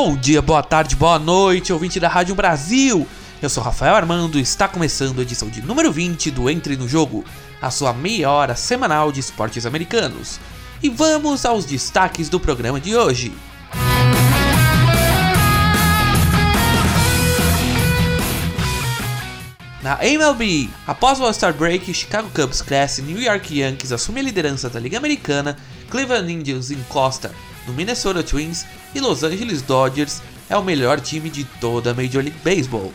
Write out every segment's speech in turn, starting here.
Bom dia, boa tarde, boa noite, ouvinte da Rádio Brasil. Eu sou Rafael Armando e está começando a edição de número 20 do Entre no Jogo, a sua meia hora semanal de esportes americanos. E vamos aos destaques do programa de hoje. Na MLB, após o All-Star Break, Chicago Cubs cresce, New York Yankees assume a liderança da Liga Americana, Cleveland Indians encosta no Minnesota Twins e Los Angeles Dodgers é o melhor time de toda a Major League Baseball.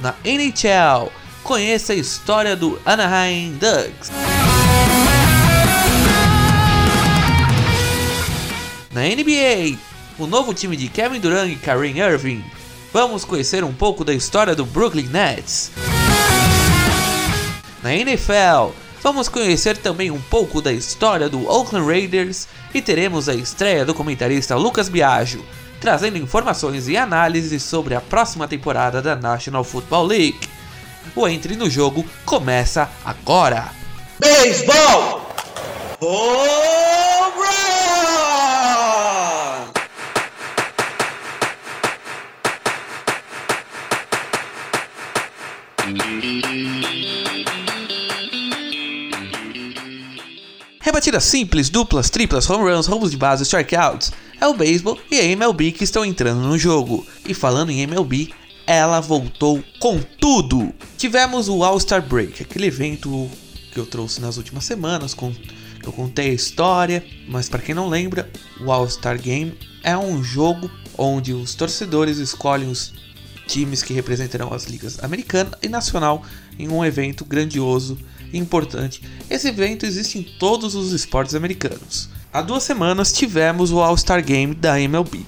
Na NHL, conheça a história do Anaheim Ducks. Na NBA, o novo time de Kevin Durant e Kyrie Irving. Vamos conhecer um pouco da história do Brooklyn Nets. Na NFL, vamos conhecer também um pouco da história do Oakland Raiders e teremos a estreia do comentarista Lucas Biagio, trazendo informações e análises sobre a próxima temporada da National Football League. O Entre no Jogo começa agora! Beisebol! Home run! Rebatidas simples, duplas, triplas, home runs, roubos de base, strikeouts. É o beisebol e a MLB que estão entrando no jogo. E falando em MLB, ela voltou com tudo. Tivemos o All-Star Break, aquele evento que eu trouxe nas últimas semanas, com eu contei a história, mas para quem não lembra, o All-Star Game é um jogo onde os torcedores escolhem os times que representarão as ligas americana e nacional em um evento grandioso e importante. Esse evento existe em todos os esportes americanos. Há duas semanas tivemos o All-Star Game da MLB.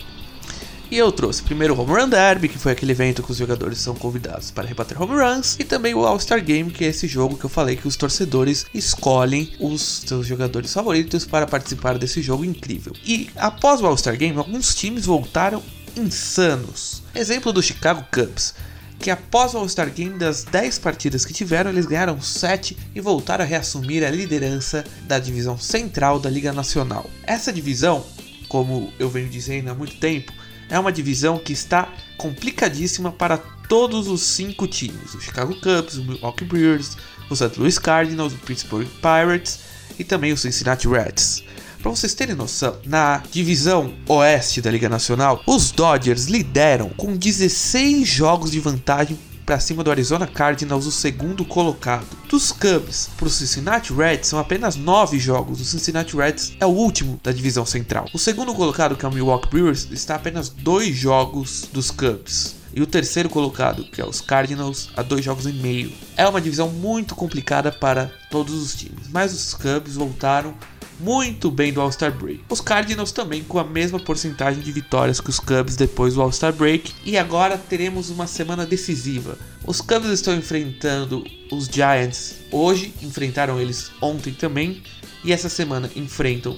E eu trouxe primeiro o Home Run Derby, que foi aquele evento que os jogadores são convidados para rebater home runs, e também o All-Star Game, que é esse jogo que eu falei que os torcedores escolhem os seus jogadores favoritos para participar desse jogo incrível. E após o All-Star Game, alguns times voltaram insanos. Exemplo do Chicago Cubs, que após o All-Star Game das 10 partidas que tiveram, eles ganharam 7 e voltaram a reassumir a liderança da divisão central da Liga Nacional. Essa divisão, como eu venho dizendo há muito tempo, é uma divisão que está complicadíssima para todos os cinco times: o Chicago Cubs, o Milwaukee Brewers, o St. Louis Cardinals, o Pittsburgh Pirates e também o Cincinnati Reds. Para vocês terem noção, na divisão oeste da Liga Nacional, os Dodgers lideram com 16 jogos de vantagem para cima do Arizona Cardinals, o segundo colocado. Dos Cubs para o Cincinnati Reds são apenas 9 jogos. O Cincinnati Reds é o último da divisão central. O segundo colocado, que é o Milwaukee Brewers, está a apenas 2 jogos dos Cubs. E o terceiro colocado, que é os Cardinals, a dois jogos e meio. É uma divisão muito complicada para todos os times, mas os Cubs voltaram muito bem do All-Star Break. Os Cardinals também com a mesma porcentagem de vitórias que os Cubs depois do All-Star Break. E agora teremos uma semana decisiva. Os Cubs estão enfrentando os Giants hoje, enfrentaram eles ontem também. E essa semana enfrentam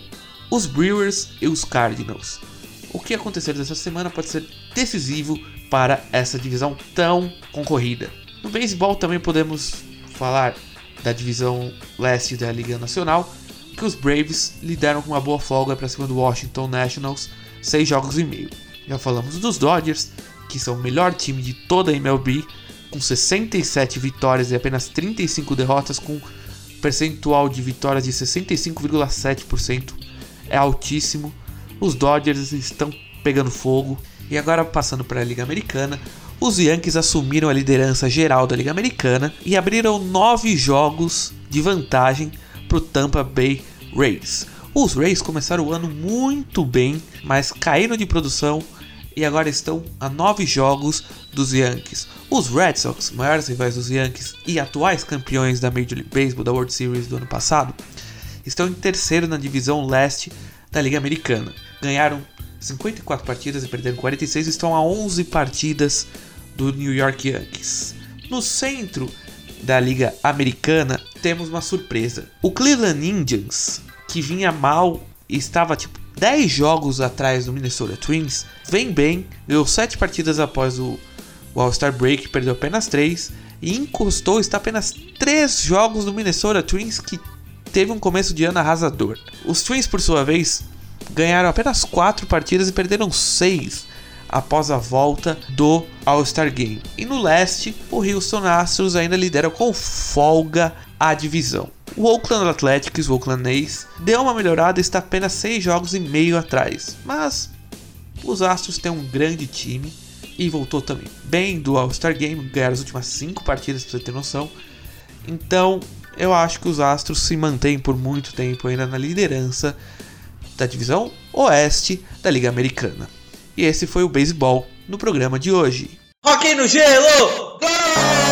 os Brewers e os Cardinals. O que acontecer dessa semana pode ser decisivo para essa divisão tão concorrida. No beisebol também podemos falar da divisão leste da Liga Nacional, que os Braves lideram com uma boa folga para cima do Washington Nationals, 6 jogos e meio. Já falamos dos Dodgers, que são o melhor time de toda a MLB, com 67 vitórias e apenas 35 derrotas, com percentual de vitórias de 65,7%. É altíssimo. Os Dodgers estão pegando fogo. E agora passando para a Liga Americana, os Yankees assumiram a liderança geral da Liga Americana e abriram nove jogos de vantagem para o Tampa Bay Rays. Os Rays começaram o ano muito bem, mas caíram de produção e agora estão a nove jogos dos Yankees. Os Red Sox, maiores rivais dos Yankees e atuais campeões da Major League Baseball da World Series do ano passado, estão em terceiro na divisão leste da Liga Americana. Ganharam 54 partidas e perderam 46, estão a 11 partidas do New York Yankees. No centro da Liga Americana, temos uma surpresa. O Cleveland Indians, que vinha mal estava tipo 10 jogos atrás do Minnesota Twins, vem bem, ganhou 7 partidas após o, o All-Star Break, perdeu apenas 3 e encostou, está apenas 3 jogos do Minnesota Twins que teve um começo de ano arrasador. Os Twins, por sua vez, ganharam apenas 4 partidas e perderam 6 após a volta do All-Star Game. E no leste, o Houston Astros ainda lidera com folga a divisão. O Oakland Athletics, o Oakland A's, deu uma melhorada e está apenas 6 jogos e meio atrás. Mas os Astros têm um grande time e voltou também bem do All-Star Game, ganharam as últimas 5 partidas para você ter noção. Então, eu acho que os Astros se mantêm por muito tempo ainda na liderança da divisão oeste da Liga Americana. E esse foi o beisebol no programa de hoje. Rock no gelo! Gol!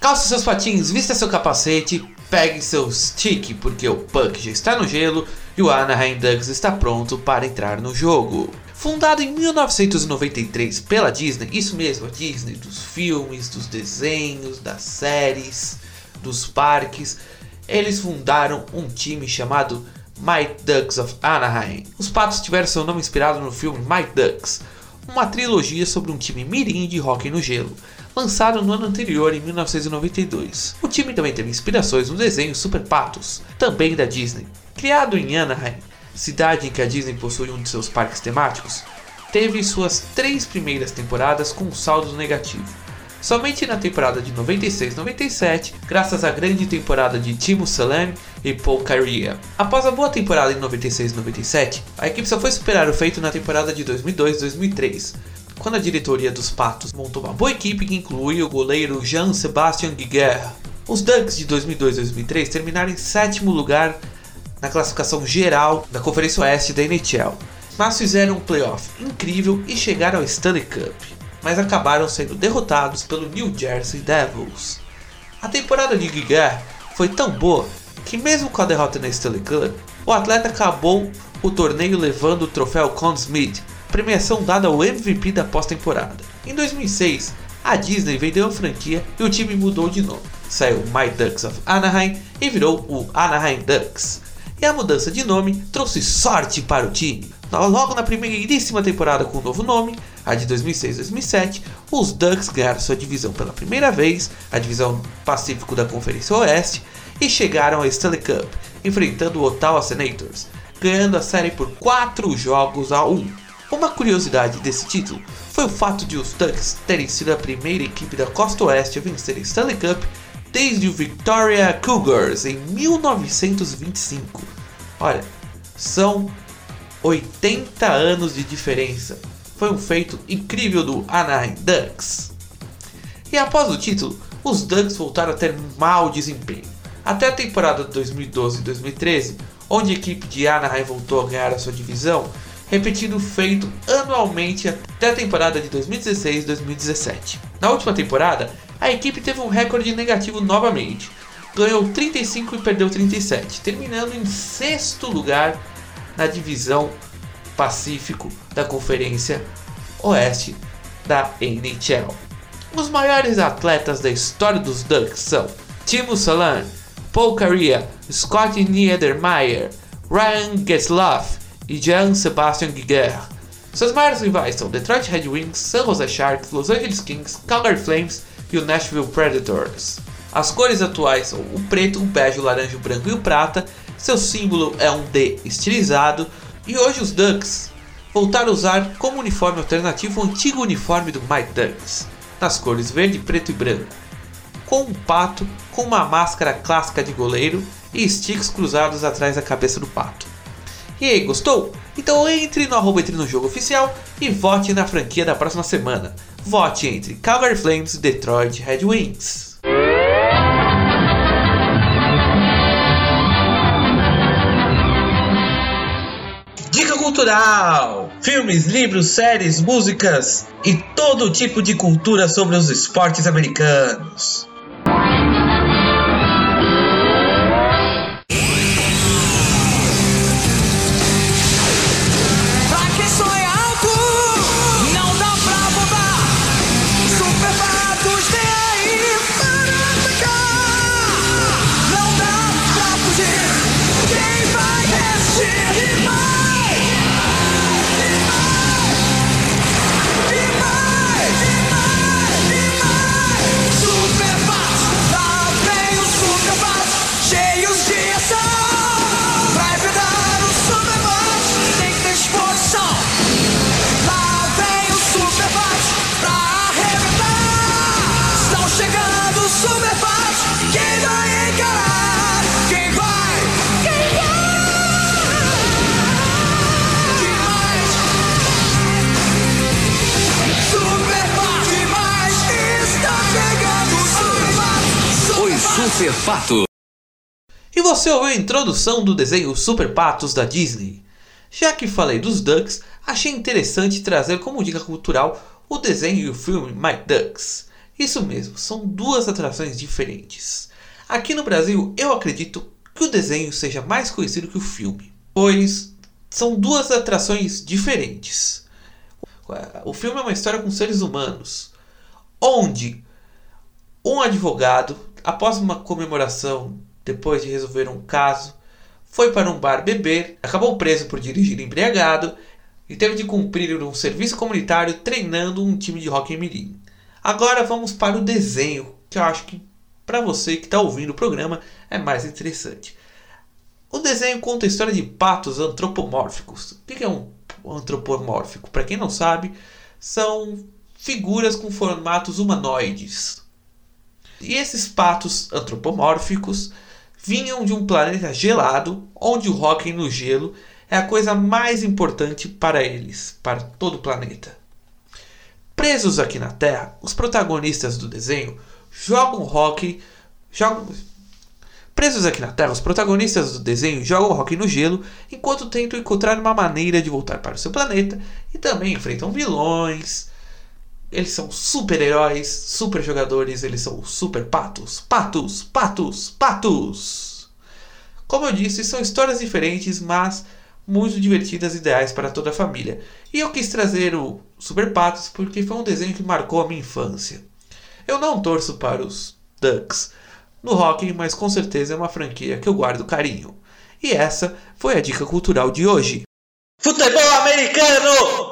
Calce seus patins, vista seu capacete, pegue seu stick, porque o Puck já está no gelo e o Anaheim Ducks está pronto para entrar no jogo. Fundado em 1993 pela Disney, isso mesmo, a Disney, dos filmes, dos desenhos, das séries, dos parques, eles fundaram um time chamado Mighty Ducks of Anaheim. Os patos tiveram seu nome inspirado no filme Mighty Ducks, uma trilogia sobre um time mirim de hockey no gelo lançado no ano anterior, em 1992. O time também teve inspirações no desenho Super Patos, também da Disney. Criado em Anaheim, cidade em que a Disney possui um de seus parques temáticos, teve suas três primeiras temporadas com um saldo negativo. Somente na temporada de 96-97, graças à grande temporada de Timo Salem e Paul Carrier. Após a boa temporada em 96-97, a equipe só foi superar o feito na temporada de 2002-2003, quando a diretoria dos Patos montou uma boa equipe que inclui o goleiro Jean-Sébastien Guiguer. Os Ducks de 2002-2003 terminaram em sétimo lugar na classificação geral da Conferência Oeste da NHL, mas fizeram um playoff incrível e chegaram ao Stanley Cup, mas acabaram sendo derrotados pelo New Jersey Devils. A temporada de Guiguer foi tão boa que mesmo com a derrota na Stanley Cup, o atleta acabou o torneio levando o troféu Conn Smith, premiação dada ao MVP da pós-temporada. Em 2006, a Disney vendeu a franquia e o time mudou de nome. Saiu My Ducks of Anaheim e virou o Anaheim Ducks. E a mudança de nome trouxe sorte para o time. Logo na primeiríssima temporada com o novo nome, a de 2006-2007, os Ducks ganharam sua divisão pela primeira vez, a divisão Pacífico da Conferência Oeste, e chegaram ao Stanley Cup, enfrentando o Ottawa Senators, ganhando a série por 4 jogos a 1. Uma curiosidade desse título foi o fato de os Ducks terem sido a primeira equipe da costa oeste a vencer a Stanley Cup desde o Victoria Cougars em 1925. Olha, são 80 anos de diferença. Foi um feito incrível do Anaheim Ducks. E após o título, os Ducks voltaram a ter mau desempenho. Até a temporada de 2012 e 2013, onde a equipe de Anaheim voltou a ganhar a sua divisão, repetindo o feito anualmente até a temporada de 2016-2017. Na última temporada, a equipe teve um recorde negativo novamente. Ganhou 35 e perdeu 37, terminando em sexto lugar na divisão Pacífico da Conferência Oeste da NHL. Os maiores atletas da história dos Ducks são Timo Salan, Paul Carrier, Scott Niedermayer, Ryan Getzlaff e Jean Sebastian Guiguer. Seus maiores rivais são Detroit Red Wings, San Jose Sharks, Los Angeles Kings, Calgary Flames e o Nashville Predators. As cores atuais são o preto, o bege, o laranja, o branco e o prata. Seu símbolo é um D estilizado e hoje os Ducks voltaram a usar como uniforme alternativo o antigo uniforme do Mike Ducks, nas cores verde, preto e branco, com um pato com uma máscara clássica de goleiro e sticks cruzados atrás da cabeça do pato. E aí, gostou? Então entre no arroba entre no jogo oficial e vote na franquia da próxima semana. Vote entre Calgary Flames e Detroit Red Wings. Dica cultural: filmes, livros, séries, músicas e todo tipo de cultura sobre os esportes americanos. Super. E você ouviu a introdução do desenho Super Patos da Disney. Já que falei dos Ducks, achei interessante trazer como dica cultural o desenho e o filme My Ducks. Isso mesmo, são duas atrações diferentes. Aqui no Brasil, eu acredito que o desenho seja mais conhecido que o filme, pois são duas atrações diferentes. O filme é uma história com seres humanos, onde um advogado, após uma comemoração, depois de resolver um caso, foi para um bar beber, acabou preso por dirigir embriagado e teve de cumprir um serviço comunitário treinando um time de hockey mirim. Agora vamos para o desenho, que eu acho que para você que está ouvindo o programa é mais interessante. O desenho conta a história de patos antropomórficos. O que é um antropomórfico? Para quem não sabe, são figuras com formatos humanoides. E esses patos antropomórficos vinham de um planeta gelado, onde o hóquei no gelo é a coisa mais importante para eles, para todo o planeta. Presos aqui na Terra, os protagonistas do desenho jogam hóquei, jogam Presos aqui na Terra, os protagonistas do desenho jogam hóquei no gelo enquanto tentam encontrar uma maneira de voltar para o seu planeta e também enfrentam vilões. Eles são super-heróis, super jogadores, eles são super patos. Patos, patos, patos! Como eu disse, são histórias diferentes, mas muito divertidas e ideais para toda a família. E eu quis trazer o Super Patos porque foi um desenho que marcou a minha infância. Eu não torço para os Ducks no hockey, mas com certeza é uma franquia que eu guardo carinho. E essa foi a dica cultural de hoje. Futebol americano!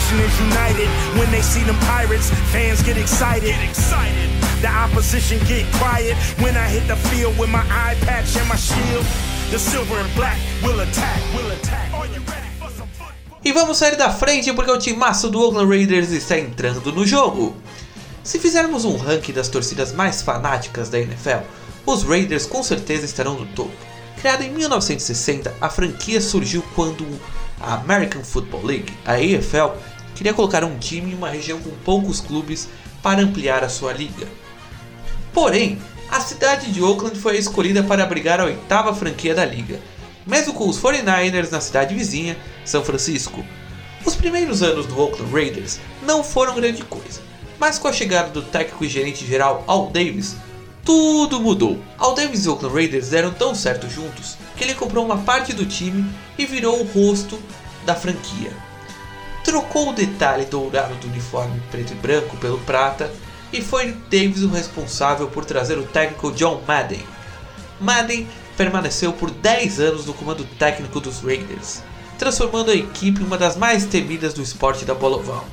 Nation is united. When they see them pirates, fans get excited. Get excited. The opposition get quiet when I hit the field with my eye patch and my shield. The silver and black will attack, will attack. Are you ready? E vamos sair da frente porque o timaço do Oakland Raiders está entrando no jogo. Se fizermos um ranking das torcidas mais fanáticas da NFL, os Raiders com certeza estarão no topo. Criada em 1960, a franquia surgiu quando a American Football League, a AFL, queria colocar um time em uma região com poucos clubes para ampliar a sua liga. Porém, a cidade de Oakland foi escolhida para abrigar a oitava franquia da liga, mesmo com os 49ers na cidade vizinha, São Francisco. Os primeiros anos do Oakland Raiders não foram grande coisa, mas com a chegada do técnico e gerente geral Al Davis, tudo mudou. Al Davis e Oakland Raiders deram tão certo juntos que ele comprou uma parte do time e virou o rosto da franquia. Trocou o detalhe dourado do uniforme preto e branco pelo prata e foi Davis o responsável por trazer o técnico John Madden. Madden permaneceu por 10 anos no comando técnico dos Raiders, transformando a equipe em uma das mais temidas do esporte da bola oval.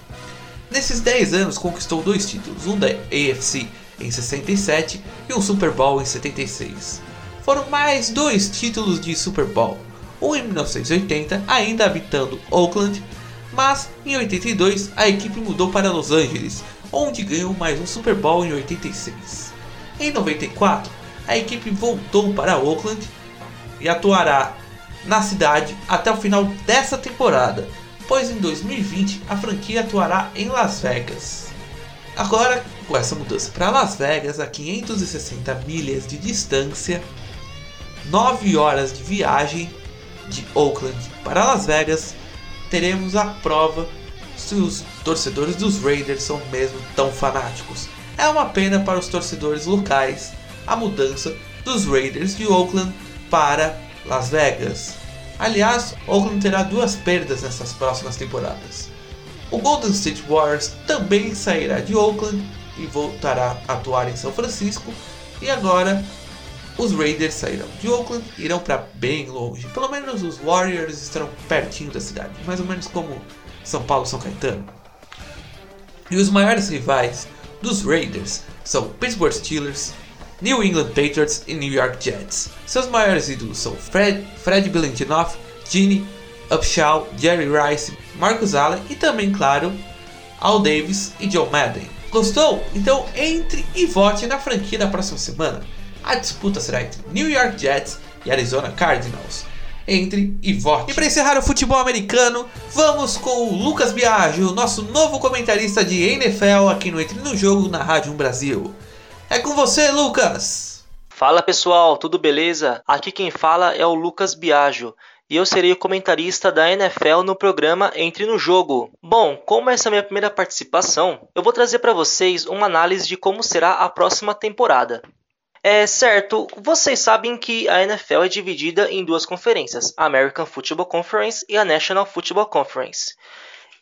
Nesses 10 anos conquistou dois títulos, um da AFC em 67 e um Super Bowl em 76. Foram mais dois títulos de Super Bowl, um em 1980, ainda habitando Oakland, mas em 82 a equipe mudou para Los Angeles, onde ganhou mais um Super Bowl em 86. Em 94, a equipe voltou para Oakland e atuará na cidade até o final dessa temporada, pois em 2020 a franquia atuará em Las Vegas. Agora, com essa mudança para Las Vegas, a 560 milhas de distância, 9 horas de viagem de Oakland para Las Vegas, teremos a prova se os torcedores dos Raiders são mesmo tão fanáticos. É uma pena para os torcedores locais a mudança dos Raiders de Oakland para Las Vegas. Aliás, Oakland terá duas perdas nessas próximas temporadas. O Golden State Warriors também sairá de Oakland e voltará a atuar em São Francisco. E agora os Raiders sairão de Oakland e irão para bem longe. Pelo menos os Warriors estarão pertinho da cidade, mais ou menos como São Paulo São Caetano. E os maiores rivais dos Raiders são Pittsburgh Steelers, New England Patriots e New York Jets. Seus maiores ídolos são Fred, Fred Billentinoff, Gene Upshaw, Jerry Rice, Marcus Allen e também, claro, Al Davis e Joe Madden. Gostou? Então entre e vote na franquia da próxima semana. A disputa será entre New York Jets e Arizona Cardinals. Entre e vote. E para encerrar o futebol americano, vamos com o Lucas Biagio, nosso novo comentarista de NFL aqui no Entre no Jogo na Rádio 1 Brasil. É com você, Lucas! Fala pessoal, tudo beleza? Aqui quem fala é o Lucas Biagio e eu serei o comentarista da NFL no programa Entre no Jogo. Bom, como essa é a minha primeira participação, eu vou trazer para vocês uma análise de como será a próxima temporada. É certo, vocês sabem que a NFL é dividida em duas conferências, a American Football Conference e a National Football Conference.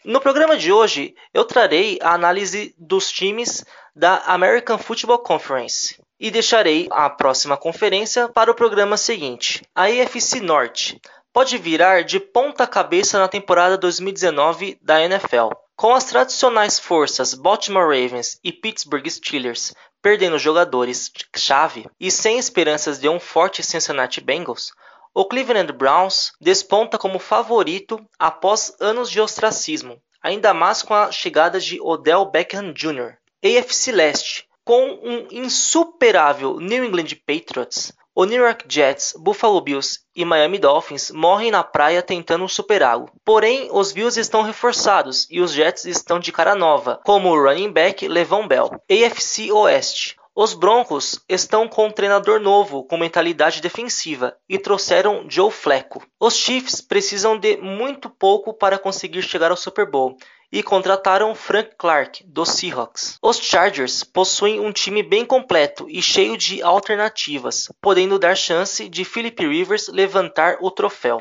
No programa de hoje, eu trarei a análise dos times da American Football Conference e deixarei a próxima conferência para o programa seguinte, a AFC Norte. Pode virar de ponta cabeça na temporada 2019 da NFL. Com as tradicionais forças Baltimore Ravens e Pittsburgh Steelers perdendo jogadores-chave e sem esperanças de um forte Cincinnati Bengals, o Cleveland Browns desponta como favorito após anos de ostracismo, ainda mais com a chegada de Odell Beckham Jr. AFC Leste, com um insuperável New England Patriots, o New York Jets, Buffalo Bills e Miami Dolphins morrem na praia tentando superá-lo. Porém, os Bills estão reforçados e os Jets estão de cara nova, como o running back Levon Bell. AFC Oeste. Os Broncos estão com um treinador novo com mentalidade defensiva e trouxeram Joe Flacco. Os Chiefs precisam de muito pouco para conseguir chegar ao Super Bowl e contrataram Frank Clark, dos Seahawks. Os Chargers possuem um time bem completo e cheio de alternativas, podendo dar chance de Philip Rivers levantar o troféu.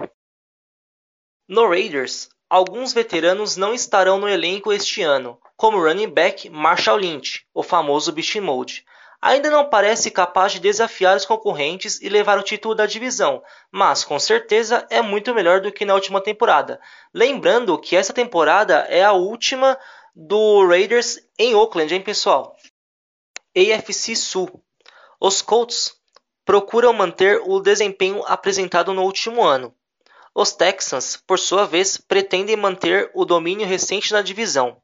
No Raiders, alguns veteranos não estarão no elenco este ano, como running back Marshall Lynch, o famoso Beast Mode. Ainda não parece capaz de desafiar os concorrentes e levar o título da divisão, mas com certeza é muito melhor do que na última temporada. Lembrando que essa temporada é a última do Raiders em Oakland, hein, pessoal? AFC Sul. Os Colts procuram manter o desempenho apresentado no último ano. Os Texans, por sua vez, pretendem manter o domínio recente na divisão.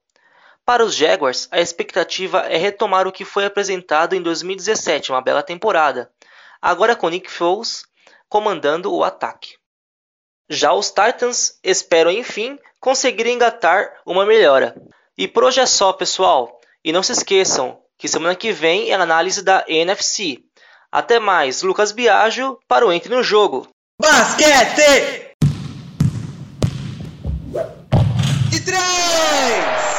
Para os Jaguars, a expectativa é retomar o que foi apresentado em 2017, uma bela temporada, agora com Nick Foles comandando o ataque. Já os Titans esperam, enfim, conseguir engatar uma melhora. E por hoje é só, pessoal. E não se esqueçam que semana que vem é a análise da NFC. Até mais, Lucas Biagio para o Entre no Jogo. Basquete! De três!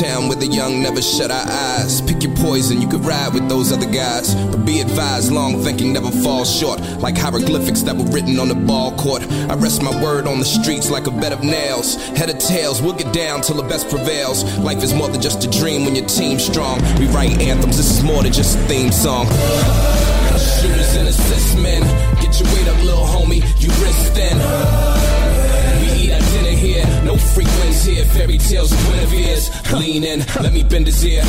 Town where the young never shut our eyes. Pick your poison, you could ride with those other guys. But be advised, long thinking never falls short. Like hieroglyphics that were written on the ball court. I rest my word on the streets like a bed of nails. Head of tails, we'll get down till the best prevails. Life is more than just a dream when your team's strong. We write anthems, this is more than just a theme song. Shooters and assist men. Get your weight up, little homie, you risk then. Here, here. Fairy tales of Guinevere's. Lean in, let me bend his ear.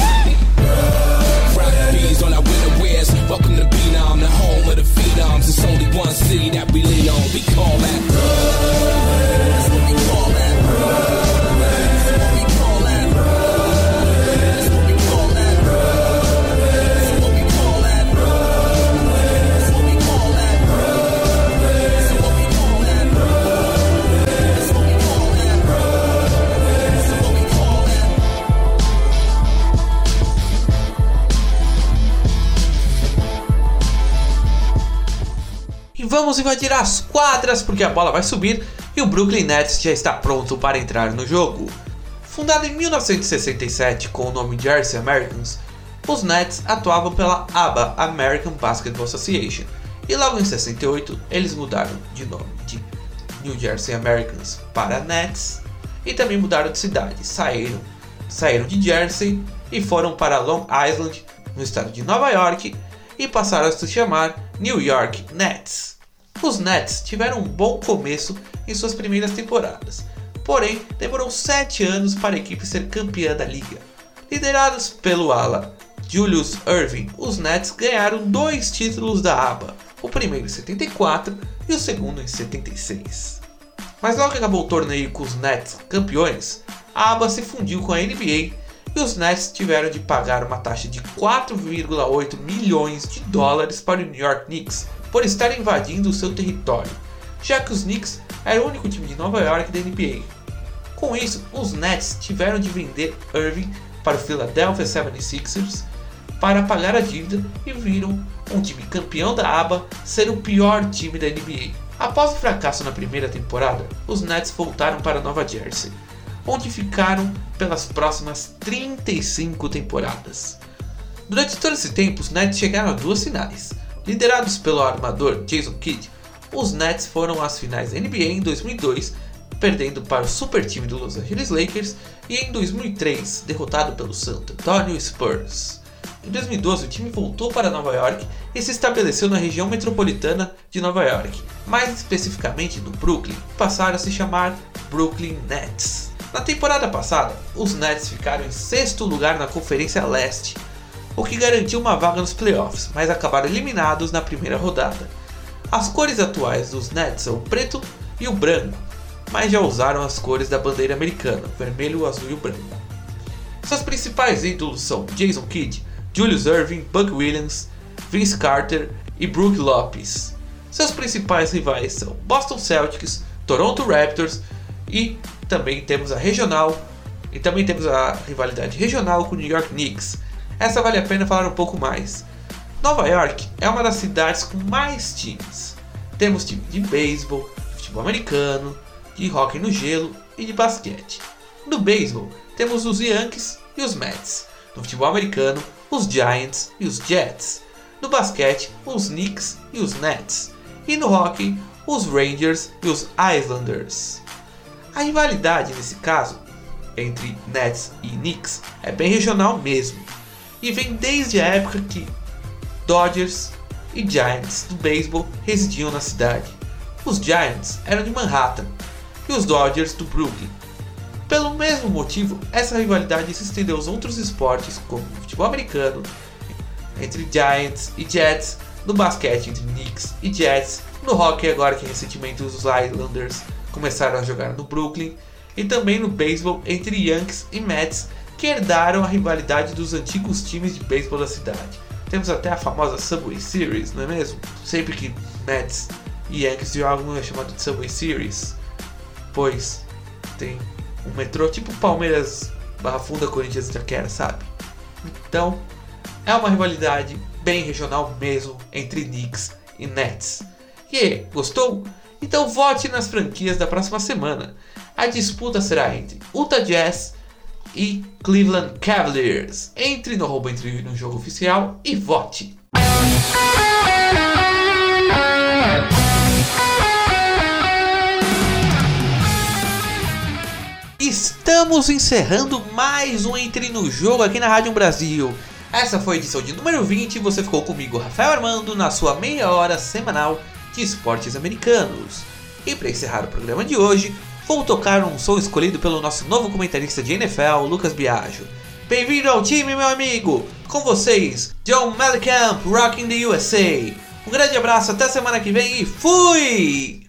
Rock bees on our winter wears. Welcome to Phenom, the home of the phenoms. It's only one city that we lean on. We call that. Vamos invadir as quadras porque a bola vai subir e o Brooklyn Nets já está pronto para entrar no jogo. Fundado em 1967 com o nome Jersey Americans, os Nets atuavam pela ABA American Basketball Association e logo em 68 eles mudaram de nome de New Jersey Americans para Nets e também mudaram de cidade, saíram, saíram de Jersey e foram para Long Island, no estado de Nova York, e passaram a se chamar New York Nets. Os Nets tiveram um bom começo em suas primeiras temporadas, porém demorou 7 anos para a equipe ser campeã da liga. Liderados pelo ala Julius Irving, os Nets ganharam dois títulos da ABA, o primeiro em 74 e o segundo em 76. Mas logo que acabou o torneio com os Nets campeões, a ABA se fundiu com a NBA e os Nets tiveram de pagar uma taxa de 4,8 milhões de dólares para o New York Knicks por estar invadindo o seu território, já que os Knicks eram o único time de Nova York da NBA. Com isso, os Nets tiveram de vender Irving para o Philadelphia 76ers para pagar a dívida e viram um time campeão da ABA ser o pior time da NBA. Após o fracasso na primeira temporada, os Nets voltaram para Nova Jersey, onde ficaram pelas próximas 35 temporadas. Durante todo esse tempo, os Nets chegaram a duas finais. Liderados pelo armador Jason Kidd, os Nets foram às finais da NBA em 2002, perdendo para o super time do Los Angeles Lakers, e em 2003, derrotado pelo Santo Antonio Spurs. Em 2012, o time voltou para Nova York e se estabeleceu na região metropolitana de Nova York, mais especificamente no Brooklyn, e passaram a se chamar Brooklyn Nets. Na temporada passada, os Nets ficaram em sexto lugar na Conferência Leste, o que garantiu uma vaga nos playoffs, mas acabaram eliminados na primeira rodada. As cores atuais dos Nets são o preto e o branco, mas já usaram as cores da bandeira americana, vermelho, azul e o branco. Seus principais ídolos são Jason Kidd, Julius Irving, Buck Williams, Vince Carter e Brook Lopes. Seus principais rivais são Boston Celtics, Toronto Raptors e também temos a regional e também temos a rivalidade regional com New York Knicks. Essa vale a pena falar um pouco mais. Nova York é uma das cidades com mais times. Temos time de beisebol, futebol americano, de hóquei no gelo e de basquete. No beisebol, temos os Yankees e os Mets. No futebol americano, os Giants e os Jets. No basquete, os Knicks e os Nets. E no hockey, os Rangers e os Islanders. A rivalidade nesse caso entre Nets e Knicks é bem regional mesmo e vem desde a época que Dodgers e Giants do beisebol residiam na cidade. Os Giants eram de Manhattan e os Dodgers do Brooklyn. Pelo mesmo motivo, essa rivalidade se estendeu aos outros esportes, como o futebol americano, entre Giants e Jets, no basquete entre Knicks e Jets, no hockey agora que recentemente os Islanders começaram a jogar no Brooklyn, e também no beisebol entre Yankees e Mets, que herdaram a rivalidade dos antigos times de beisebol da cidade. Temos até a famosa Subway Series, não é mesmo? Sempre que Mets e Yankees jogam é chamado de Subway Series, pois tem um metrô tipo Palmeiras Barra Funda Corinthians Itaquera, sabe? Então, é uma rivalidade bem regional mesmo entre Knicks e Nets. E aí, gostou? Então vote nas franquias da próxima semana. A disputa será entre Utah Jazz e Cleveland Cavaliers. Entre no roubo entre no jogo oficial e vote. Estamos encerrando mais um Entre no Jogo aqui na Rádio Brasil. Essa foi a edição de número 20 e você ficou comigo, Rafael Armando, na sua meia hora semanal de esportes americanos. E para encerrar o programa de hoje, vou tocar um som escolhido pelo nosso novo comentarista de NFL, Lucas Biagio. Bem-vindo ao time, meu amigo! Com vocês, John Mellencamp, Rocking the USA. Um grande abraço, até semana que vem e fui!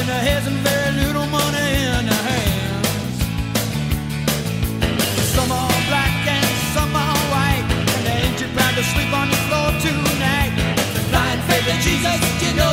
In their heads and very little money in their hands. Some are black and some are white, and ain't proud to sleep on floor tonight. Faith in Jesus, you know